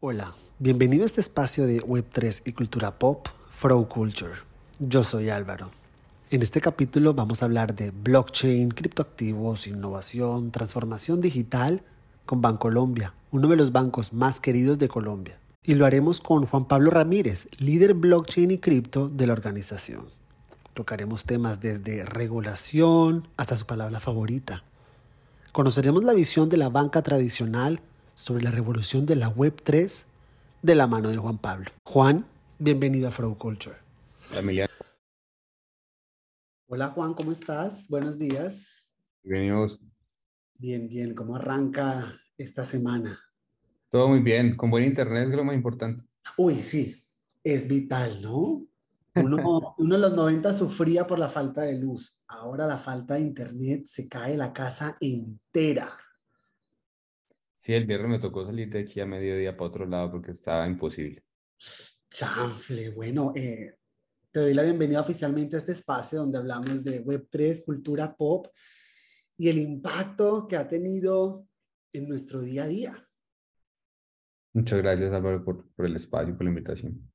Hola, bienvenido a este espacio de Web3 y cultura pop, Flow Culture. Yo soy Álvaro. En este capítulo vamos a hablar de blockchain, criptoactivos, innovación, transformación digital con Bancolombia, uno de los bancos más queridos de Colombia. Y lo haremos con Juan Pablo Ramírez, líder blockchain y cripto de la organización. Tocaremos temas desde regulación hasta su palabra favorita. Conoceremos la visión de la banca tradicional sobre la revolución de la Web 3 de la mano de Juan Pablo. Juan, bienvenido a Flow Culture. Hola, Hola Juan, ¿cómo estás? Buenos días. Bienvenidos. Bien, bien. ¿Cómo arranca esta semana? Todo muy bien. Con buen internet es lo más importante. Uy, sí. Es vital, ¿no? Uno, uno en los 90 sufría por la falta de luz. Ahora la falta de internet se cae la casa entera. Sí, el viernes me tocó salir de aquí a mediodía para otro lado porque estaba imposible. Chanfle, bueno, eh, te doy la bienvenida oficialmente a este espacio donde hablamos de Web3, cultura pop y el impacto que ha tenido en nuestro día a día. Muchas gracias Álvaro por, por el espacio y por la invitación.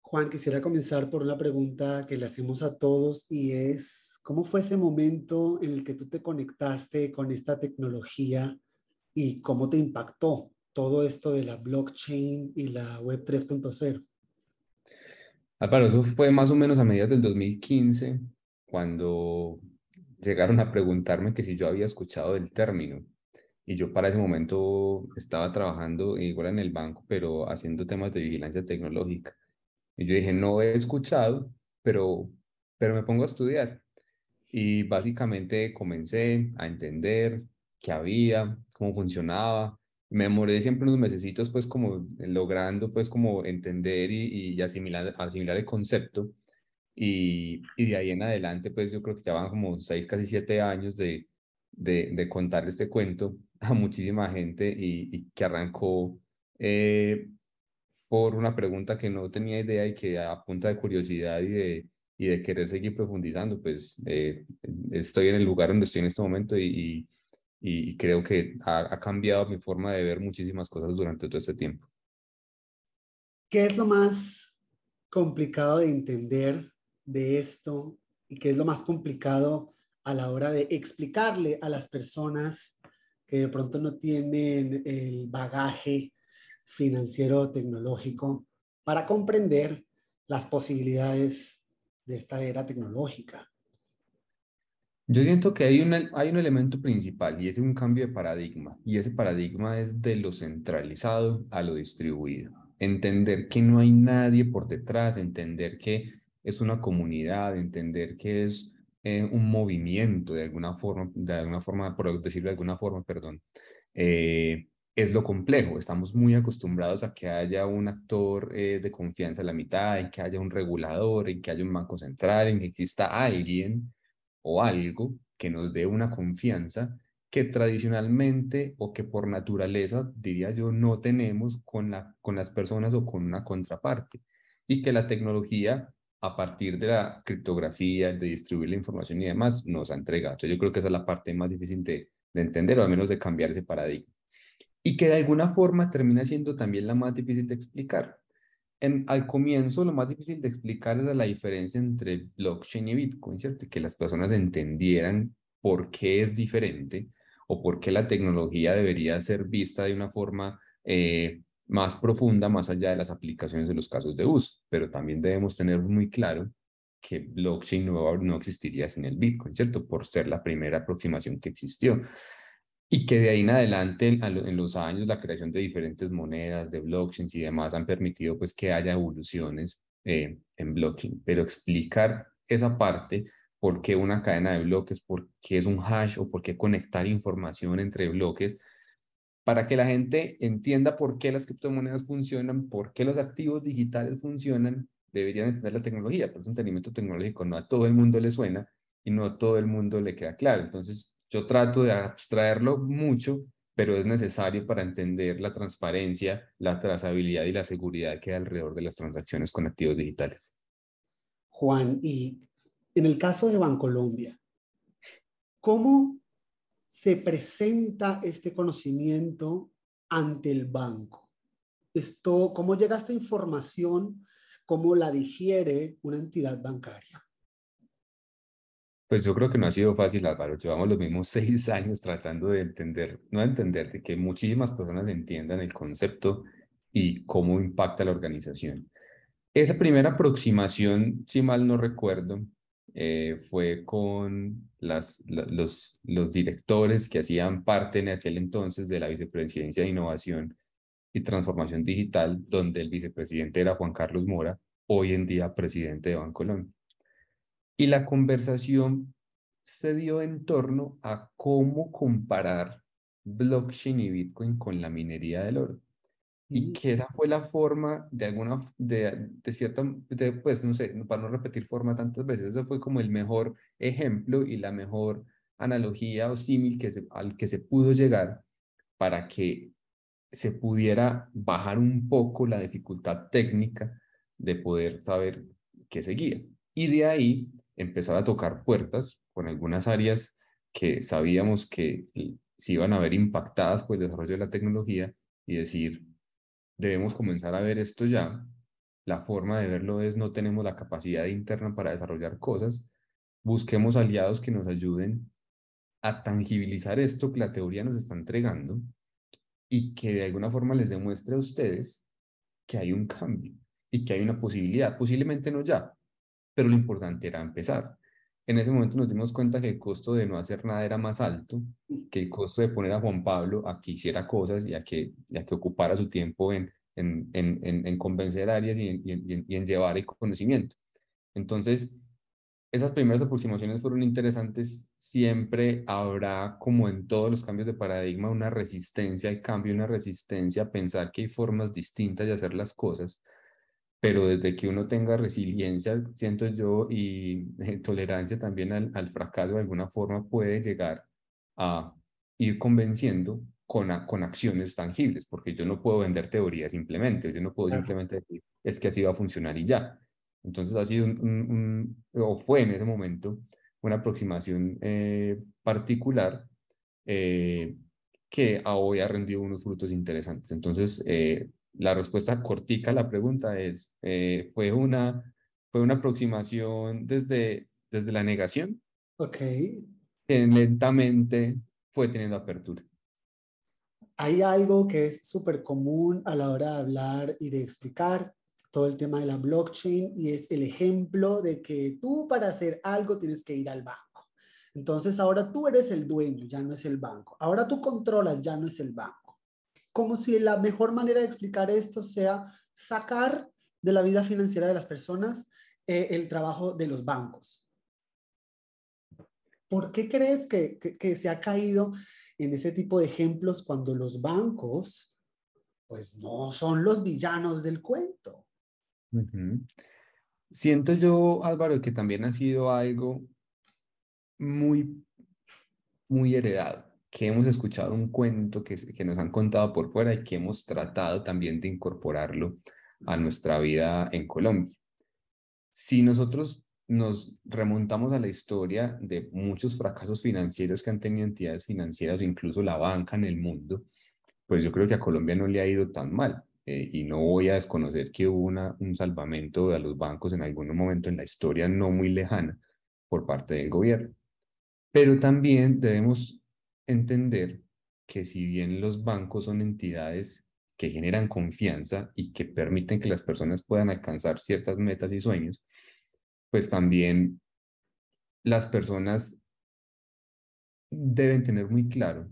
Juan, quisiera comenzar por una pregunta que le hacemos a todos y es, ¿cómo fue ese momento en el que tú te conectaste con esta tecnología y cómo te impactó todo esto de la blockchain y la web 3.0? Álvaro, eso fue más o menos a mediados del 2015, cuando llegaron a preguntarme que si yo había escuchado del término. Y yo para ese momento estaba trabajando igual en el banco, pero haciendo temas de vigilancia tecnológica. Y yo dije, no he escuchado, pero, pero me pongo a estudiar. Y básicamente comencé a entender qué había, cómo funcionaba. Me demoré siempre unos mesecitos pues como logrando pues como entender y, y asimilar, asimilar el concepto. Y, y, de ahí en adelante pues yo creo que ya van como seis, casi siete años de, de, de contar este cuento a muchísima gente y, y que arrancó eh, por una pregunta que no tenía idea y que a punta de curiosidad y de, y de querer seguir profundizando, pues eh, estoy en el lugar donde estoy en este momento y, y, creo que ha, ha, cambiado mi forma de ver muchísimas cosas durante todo este tiempo. ¿Qué es lo más complicado de entender de esto y qué es lo más complicado a la hora de explicarle a las personas que de pronto no tienen el bagaje financiero tecnológico para comprender las posibilidades de esta era tecnológica. Yo siento que hay, una, hay un elemento principal y es un cambio de paradigma y ese paradigma es de lo centralizado a lo distribuido. Entender que no hay nadie por detrás, entender que es una comunidad, entender que es eh, un movimiento de alguna forma, de alguna forma, por decirlo de alguna forma, perdón, eh, es lo complejo. Estamos muy acostumbrados a que haya un actor eh, de confianza a la mitad, en que haya un regulador, en que haya un banco central, en que exista alguien o algo que nos dé una confianza que tradicionalmente o que por naturaleza, diría yo, no tenemos con, la, con las personas o con una contraparte. Y que la tecnología, a partir de la criptografía, de distribuir la información y demás, nos ha entregado. Yo creo que esa es la parte más difícil de, de entender o al menos de cambiar ese paradigma y que de alguna forma termina siendo también la más difícil de explicar. Al comienzo lo más difícil de explicar era la diferencia entre blockchain y Bitcoin, ¿cierto? Que las personas entendieran por qué es diferente o por qué la tecnología debería ser vista de una forma eh, más profunda, más allá de las aplicaciones de los casos de uso. Pero también debemos tener muy claro que blockchain no, no existiría sin el Bitcoin, ¿cierto? Por ser la primera aproximación que existió y que de ahí en adelante, en los años, la creación de diferentes monedas, de blockchains y demás han permitido pues que haya evoluciones eh, en blockchain. Pero explicar esa parte, por qué una cadena de bloques, por qué es un hash o por qué conectar información entre bloques, para que la gente entienda por qué las criptomonedas funcionan, por qué los activos digitales funcionan, deberían entender la tecnología. Por eso, entendimiento tecnológico no a todo el mundo le suena y no a todo el mundo le queda claro. Entonces, yo trato de abstraerlo mucho, pero es necesario para entender la transparencia, la trazabilidad y la seguridad que hay alrededor de las transacciones con activos digitales. Juan, y en el caso de Bancolombia, ¿cómo se presenta este conocimiento ante el banco? esto, cómo llega esta información, cómo la digiere una entidad bancaria? Pues yo creo que no ha sido fácil, Álvaro. Llevamos los mismos seis años tratando de entender, no de entender, de que muchísimas personas entiendan el concepto y cómo impacta la organización. Esa primera aproximación, si mal no recuerdo, eh, fue con las, los, los directores que hacían parte en aquel entonces de la Vicepresidencia de Innovación y Transformación Digital, donde el vicepresidente era Juan Carlos Mora, hoy en día presidente de Bancolombia. Y la conversación se dio en torno a cómo comparar blockchain y Bitcoin con la minería del oro. Y que esa fue la forma de alguna, de, de cierta, pues no sé, para no repetir forma tantas veces, ese fue como el mejor ejemplo y la mejor analogía o símil que al que se pudo llegar para que se pudiera bajar un poco la dificultad técnica de poder saber qué seguía. Y de ahí empezar a tocar puertas con algunas áreas que sabíamos que se iban a ver impactadas por el desarrollo de la tecnología y decir, debemos comenzar a ver esto ya. La forma de verlo es no tenemos la capacidad interna para desarrollar cosas. Busquemos aliados que nos ayuden a tangibilizar esto que la teoría nos está entregando y que de alguna forma les demuestre a ustedes que hay un cambio y que hay una posibilidad, posiblemente no ya, pero lo importante era empezar. En ese momento nos dimos cuenta que el costo de no hacer nada era más alto que el costo de poner a Juan Pablo a que hiciera cosas y a que, y que ocupara su tiempo en, en, en, en convencer áreas y, y en llevar el conocimiento. Entonces, esas primeras aproximaciones fueron interesantes. Siempre habrá, como en todos los cambios de paradigma, una resistencia al cambio, una resistencia a pensar que hay formas distintas de hacer las cosas. Pero desde que uno tenga resiliencia, siento yo, y eh, tolerancia también al, al, fracaso de alguna forma, puede llegar a ir convenciendo con, con acciones tangibles, porque yo no puedo vender teoría simplemente, yo no puedo simplemente decir, es que así va a funcionar y ya entonces ha sido un, o fue en ese momento, una aproximación eh, particular eh, que hoy ha rendido unos frutos interesantes. Entonces, eh, la respuesta cortica a la pregunta es, fue, una, fue una aproximación desde, desde la negación. Ok. Que lentamente fue teniendo apertura. Hay algo que es súper común a la hora de hablar y de explicar todo el tema de la blockchain y es el ejemplo de que tú para hacer algo tienes que ir al banco. Entonces ahora tú eres el dueño, ya no es el banco. Ahora tú controlas, ya no es el banco. Como si la mejor manera de explicar esto sea sacar de la vida financiera de las personas eh, el trabajo de los bancos. ¿Por qué crees que, se ha caído en ese tipo de ejemplos cuando los bancos pues no son los villanos del cuento? Siento yo, Álvaro, que también ha sido algo muy, muy heredado, que hemos escuchado un cuento que, nos han contado por fuera y que hemos tratado también de incorporarlo a nuestra vida en Colombia. Si nosotros nos remontamos a la historia de muchos fracasos financieros que han tenido entidades financieras o incluso la banca en el mundo, pues yo creo que a Colombia no le ha ido tan mal. Eh, y no voy a desconocer que hubo un salvamento a los bancos en algún momento en la historia no muy lejana por parte del gobierno. Pero también debemos entender que si bien los bancos son entidades que generan confianza y que permiten que las personas puedan alcanzar ciertas metas y sueños, pues también las personas deben tener muy claro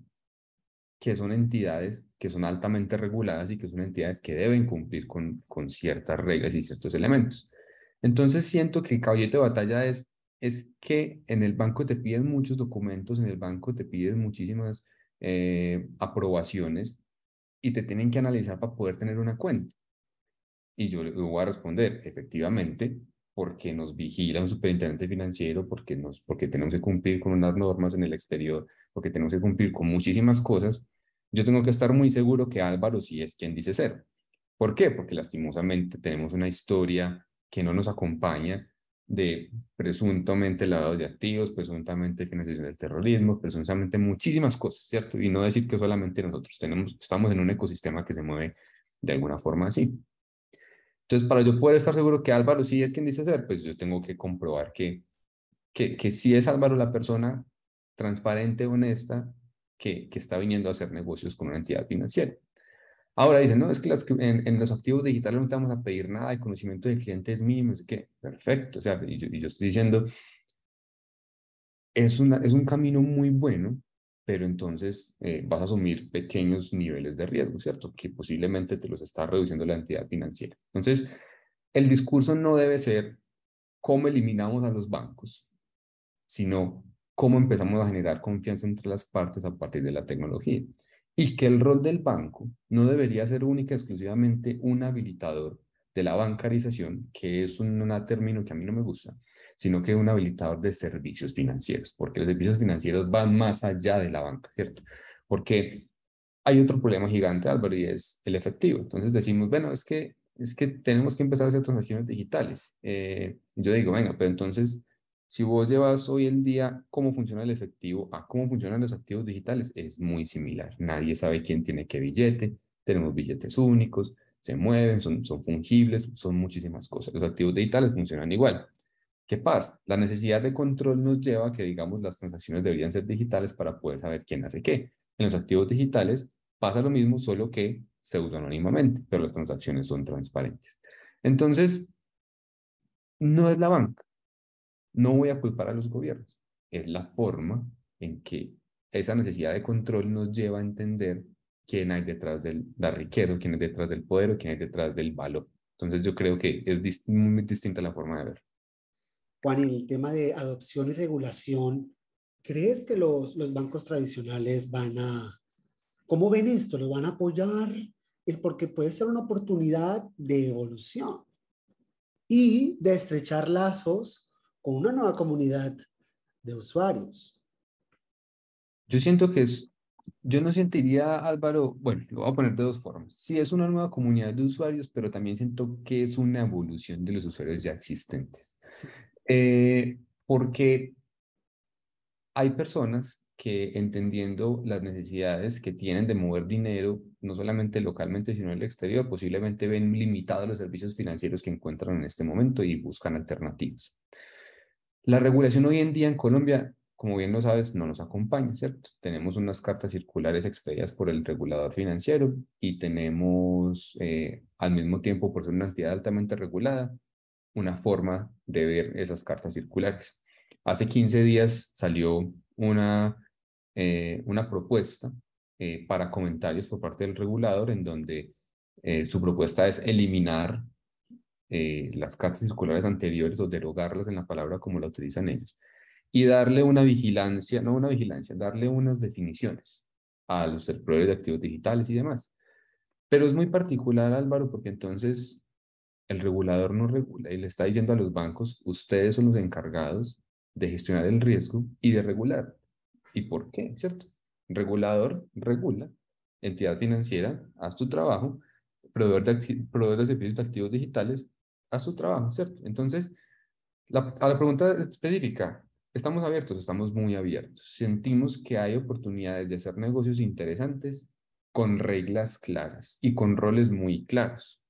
que son entidades que son altamente reguladas y que son entidades que deben cumplir con, con ciertas reglas y ciertos elementos. Entonces siento que el caballito de batalla es, es que en el banco te piden muchos documentos, en el banco te piden muchísimas eh, aprobaciones y te tienen que analizar para poder tener una cuenta. Y yo le voy a responder, efectivamente, porque nos vigila un superintendente financiero, porque, nos, porque tenemos que cumplir con unas normas en el exterior, porque tenemos que cumplir con muchísimas cosas, yo tengo que estar muy seguro que Álvaro sí es quien dice ser. ¿Por qué? Porque lastimosamente tenemos una historia que no nos acompaña de presuntamente lavado de activos, presuntamente financiación del terrorismo, presuntamente muchísimas cosas, ¿cierto? Y no decir que solamente nosotros tenemos, estamos en un ecosistema que se mueve de alguna forma así. Entonces, para yo poder estar seguro que Álvaro sí es quien dice ser, pues yo tengo que comprobar que, que, que sí es Álvaro la persona transparente, honesta, que, que está viniendo a hacer negocios con una entidad financiera. Ahora dicen, no, es que en, los activos digitales no te vamos a pedir nada, el conocimiento del cliente es mínimo, es que perfecto, o sea, y yo, y yo estoy diciendo, es, una, es un camino muy bueno, pero entonces eh, vas a asumir pequeños niveles de riesgo, ¿cierto? Que posiblemente te los está reduciendo la entidad financiera. Entonces, el discurso no debe ser cómo eliminamos a los bancos, sino cómo empezamos a generar confianza entre las partes a partir de la tecnología. Y que el rol del banco no debería ser única exclusivamente un habilitador de la bancarización, que es un, término que a mí no me gusta, sino que un habilitador de servicios financieros, porque los servicios financieros van más allá de la banca, ¿cierto? Porque hay otro problema gigante, Álvaro, y es el efectivo. Entonces decimos, bueno, es que, es que tenemos que empezar a hacer transacciones digitales. Eh, yo digo, venga, pero entonces, si vos llevas hoy en día cómo funciona el efectivo a cómo funcionan los activos digitales, es muy similar. Nadie sabe quién tiene qué billete, tenemos billetes únicos, se mueven, son, son fungibles, son muchísimas cosas. Los activos digitales funcionan igual. ¿Qué pasa? La necesidad de control nos lleva a que, digamos, las transacciones deberían ser digitales para poder saber quién hace qué. En los activos digitales pasa lo mismo, solo que pseudo-anónimamente, pero las transacciones son transparentes. Entonces, no es la banca. No voy a culpar a los gobiernos. Es la forma en que esa necesidad de control nos lleva a entender quién hay detrás de la riqueza, quién hay detrás del poder o quién hay detrás del valor. Entonces yo creo que es muy distinta la forma de ver. Juan, en el tema de adopción y regulación, ¿crees que los, los bancos tradicionales van a, cómo ven esto? ¿Lo van a apoyar? Es porque puede ser una oportunidad de evolución y de estrechar lazos con una nueva comunidad de usuarios. Yo siento que es yo no sentiría, Álvaro, bueno, lo voy a poner de dos formas. Sí es una nueva comunidad de usuarios, pero también siento que es una evolución de los usuarios ya existentes. Eh, porque hay personas que entendiendo las necesidades que tienen de mover dinero, no solamente localmente, sino en el exterior, posiblemente ven limitados los servicios financieros que encuentran en este momento y buscan alternativas. La regulación hoy en día en Colombia como bien lo sabes, no nos acompaña, ¿cierto? Tenemos unas cartas circulares expedidas por el regulador financiero y tenemos eh, al mismo tiempo, por ser una entidad altamente regulada, una forma de ver esas cartas circulares. Hace 15 días salió una, eh, una propuesta eh, para comentarios por parte del regulador en donde su propuesta es eliminar las cartas circulares anteriores o derogarlas en la palabra como la utilizan ellos y darle una vigilancia, no una vigilancia, darle unas definiciones a los proveedores de activos digitales y demás. Pero es muy particular, Álvaro, porque entonces el regulador no regula y le está diciendo a los bancos, ustedes son los encargados de gestionar el riesgo y de regular. ¿Y por qué? ¿Cierto? Regulador regula, entidad financiera, haz tu trabajo, proveedor de, proveedor de servicios de activos digitales, haz su trabajo, ¿cierto? Entonces, la, a la pregunta específica, Estamos abiertos, estamos muy abiertos. Sentimos que hay oportunidades de hacer negocios interesantes con reglas claras y con roles muy claros.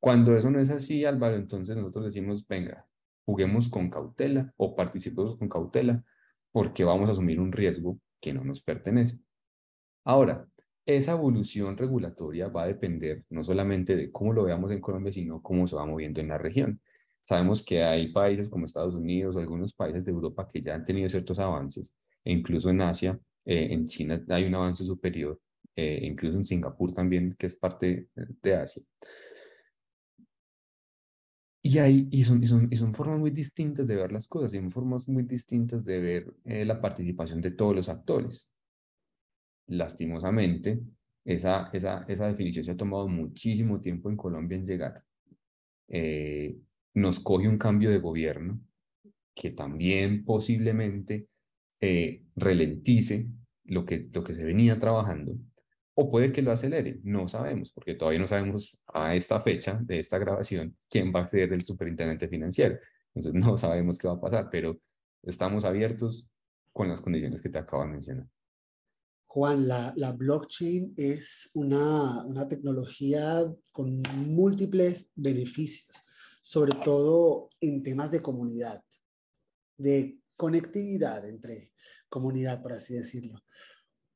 Cuando eso no es así, Álvaro, entonces nosotros decimos, venga, juguemos con cautela o participemos con cautela porque vamos a asumir un riesgo que no nos pertenece. Ahora, esa evolución regulatoria va a depender no solamente de cómo lo veamos en Colombia, sino cómo se va moviendo en la región. Sabemos que hay países como Estados Unidos o algunos países de Europa que ya han tenido ciertos avances, e incluso en Asia, eh, en China hay un avance superior, eh, incluso en Singapur también, que es parte de Asia. Y, hay, y, son, y, son, y son formas muy distintas de ver las cosas, y son formas muy distintas de ver eh, la participación de todos los actores. Lastimosamente, esa, esa, esa definición se ha tomado muchísimo tiempo en Colombia en llegar. Eh, nos coge un cambio de gobierno que también posiblemente eh, ralentice lo que, lo que se venía trabajando, o puede que lo acelere, no sabemos, porque todavía no sabemos a esta fecha de esta grabación quién va a ser el superintendente financiero. Entonces no sabemos qué va a pasar, pero estamos abiertos con las condiciones que te acabo de mencionar. Juan, la, la blockchain es una, una tecnología con múltiples beneficios, sobre todo en temas de comunidad, de conectividad entre comunidad, por así decirlo.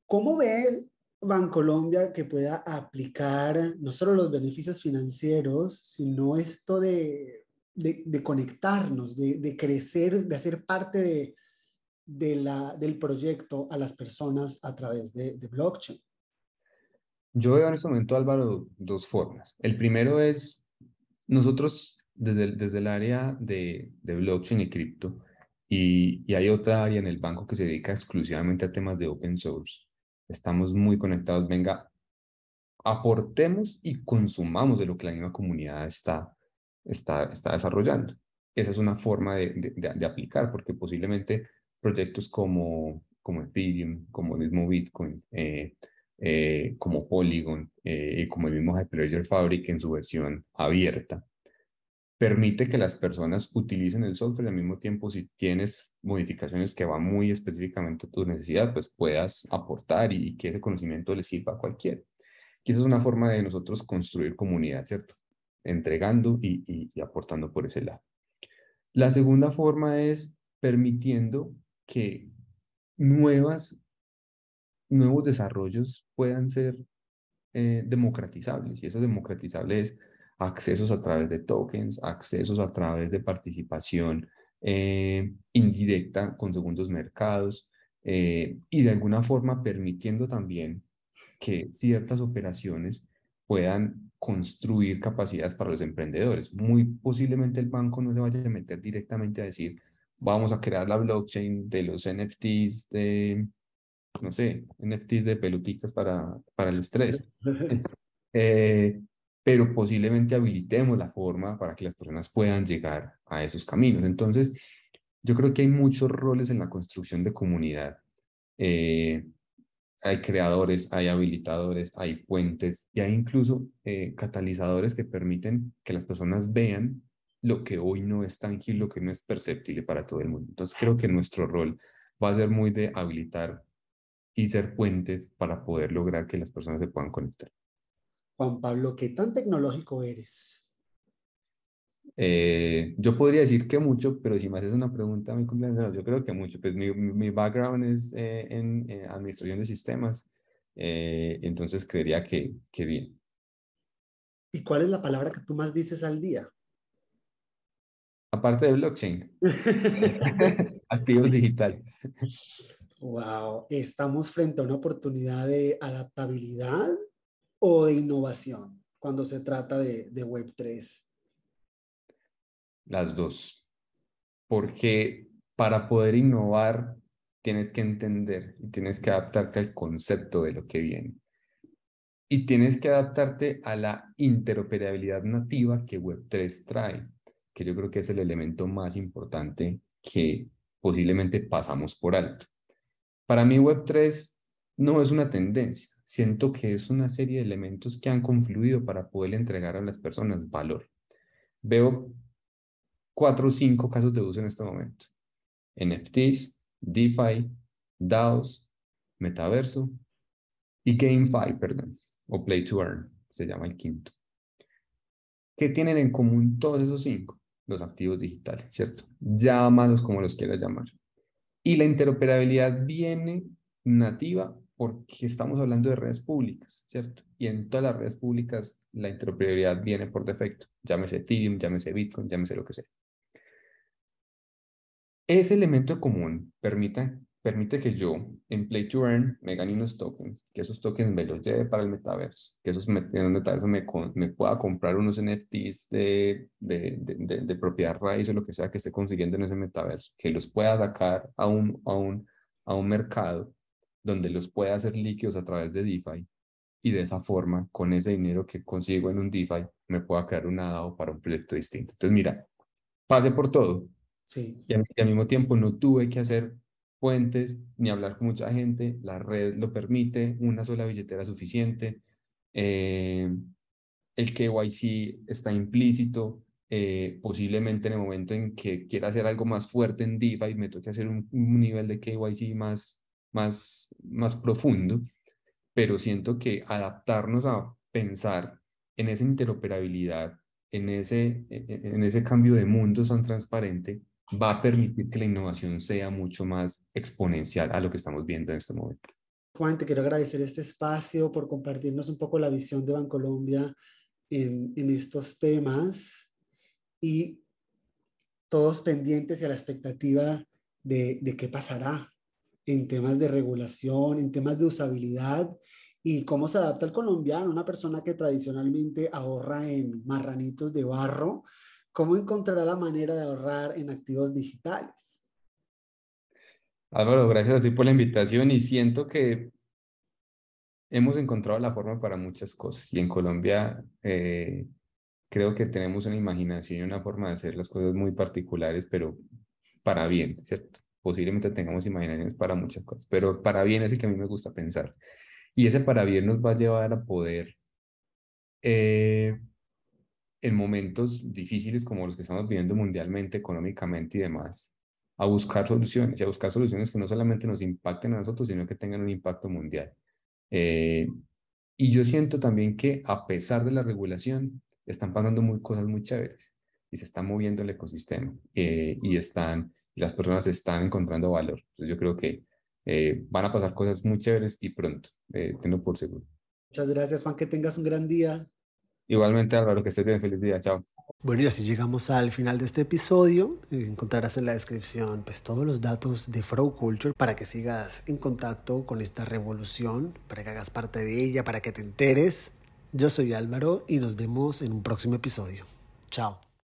¿Cómo ve Bancolombia que pueda aplicar no solo los beneficios financieros, sino esto de, de, conectarnos, de, de, crecer, de hacer parte de, de la, del proyecto a las personas a través de, blockchain? Yo veo en este momento, Álvaro, dos formas. El primero es, nosotros desde el, desde el área de, de blockchain y cripto, y, y hay otra área en el banco que se dedica exclusivamente a temas de open source estamos muy conectados, venga, aportemos y consumamos de lo que la misma comunidad está, está, está desarrollando. Esa es una forma de, de, aplicar, porque posiblemente proyectos como, como Ethereum, como el mismo Bitcoin, eh, eh, como Polygon eh, y como el mismo Hyperledger Fabric en su versión abierta, permite que las personas utilicen el software al mismo tiempo si tienes modificaciones que van muy específicamente a tu necesidad, pues puedas aportar y, que ese conocimiento le sirva a cualquiera. Y esa es una forma de nosotros construir comunidad, ¿cierto? Entregando y, y aportando por ese lado. La segunda forma es permitiendo que nuevas, nuevos desarrollos puedan ser eh, democratizables. Y eso democratizable es accesos a través de tokens, accesos a través de participación eh, indirecta con segundos mercados eh, y de alguna forma permitiendo también que ciertas operaciones puedan construir capacidades para los emprendedores. Muy posiblemente el banco no se vaya a meter directamente a decir, vamos a crear la blockchain de los NFTs de, no sé, NFTs de pelotitas para, para el estrés. eh, pero posiblemente habilitemos la forma para que las personas puedan llegar a esos caminos. Entonces, yo creo que hay muchos roles en la construcción de comunidad. Eh, hay creadores, hay habilitadores, hay puentes y hay incluso eh, catalizadores que permiten que las personas vean lo que hoy no es tangible, lo que no es perceptible para todo el mundo. Entonces creo que nuestro rol va a ser muy de habilitar y ser puentes para poder lograr que las personas se puedan conectar. Juan Pablo, ¿qué tan tecnológico eres? Eh, yo podría decir que mucho, pero si me haces una pregunta muy compleja, yo creo que mucho. Pues mi, mi background es eh, en, administración de sistemas, eh, entonces creería que, que bien. ¿Y cuál es la palabra que tú más dices al día? Aparte de blockchain. Activos digitales. Wow, estamos frente a una oportunidad de adaptabilidad o de innovación cuando se trata de, de Web3? Las dos. Porque para poder innovar tienes que entender y tienes que adaptarte al concepto de lo que viene. Y tienes que adaptarte a la interoperabilidad nativa que Web3 trae, que yo creo que es el elemento más importante que posiblemente pasamos por alto. Para mí Web3 no es una tendencia, siento que es una serie de elementos que han confluido para poder entregar a las personas valor. Veo cuatro o cinco casos de uso en este momento. NFTs, DeFi, DAOs, Metaverso y GameFi, perdón, o Play to Earn, se llama el quinto. ¿Qué tienen en común todos esos cinco? Los activos digitales, ¿cierto? Llámalos como los quieras llamar. Y la interoperabilidad viene nativa porque estamos hablando de redes públicas, ¿cierto? Y en todas las redes públicas la interoperabilidad viene por defecto, llámese Ethereum, llámese Bitcoin, llámese lo que sea. Ese elemento común permite, permite que yo en Play to Earn me gane unos tokens, que esos tokens me los lleve para el metaverso, que esos en el metaverso me, me pueda comprar unos NFTs de, de, de, de, propiedad raíz o lo que sea que esté consiguiendo en ese metaverso, que los pueda sacar a un, a un, a un mercado donde los pueda hacer líquidos a través de DeFi y de esa forma, con ese dinero que consigo en un DeFi, me pueda crear un DAO para un proyecto distinto. Entonces, mira, pase por todo. Sí. Y, al mismo tiempo no tuve que hacer puentes ni hablar con mucha gente, la red lo permite, una sola billetera suficiente, eh, el KYC está implícito, eh, posiblemente en el momento en que quiera hacer algo más fuerte en DeFi, me toque hacer un, un nivel de KYC más más, más profundo, pero siento que adaptarnos a pensar en esa interoperabilidad, en ese, e, e, en ese cambio de mundo tan transparente, va a permitir que la innovación sea mucho más exponencial a lo que estamos viendo en este momento. Juan, te quiero agradecer este espacio por compartirnos un poco la visión de Bancolombia en, en estos temas y todos pendientes y a la expectativa de, de qué pasará en temas de regulación, en temas de usabilidad y cómo se adapta el colombiano, una persona que tradicionalmente ahorra en marranitos de barro, cómo encontrará la manera de ahorrar en activos digitales. Álvaro, gracias a ti por la invitación y siento que hemos encontrado la forma para muchas cosas y en Colombia eh, creo que tenemos una imaginación y una forma de hacer las cosas muy particulares, pero para bien, ¿cierto? Posiblemente tengamos imaginaciones para muchas cosas, pero para bien es el que a mí me gusta pensar. Y ese para bien nos va a llevar a poder, eh, en momentos difíciles como los que estamos viviendo mundialmente, económicamente y demás, a buscar soluciones y a buscar soluciones que no solamente nos impacten a nosotros, sino que tengan un impacto mundial. Eh, y yo siento también que a pesar de la regulación, están pasando muy, cosas muy chéveres y se está moviendo el ecosistema eh, y están, las personas están encontrando valor. Entonces yo creo que eh, van a pasar cosas muy chéveres y pronto, eh, tengo por seguro. Muchas gracias, Juan, que tengas un gran día. Igualmente, Álvaro, que estés bien, feliz día, chao. Bueno, y así llegamos al final de este episodio. Encontrarás en la descripción pues, todos los datos de Frow Culture para que sigas en contacto con esta revolución, para que hagas parte de ella, para que te enteres yo soy Álvaro y nos vemos en un próximo episodio. Chao.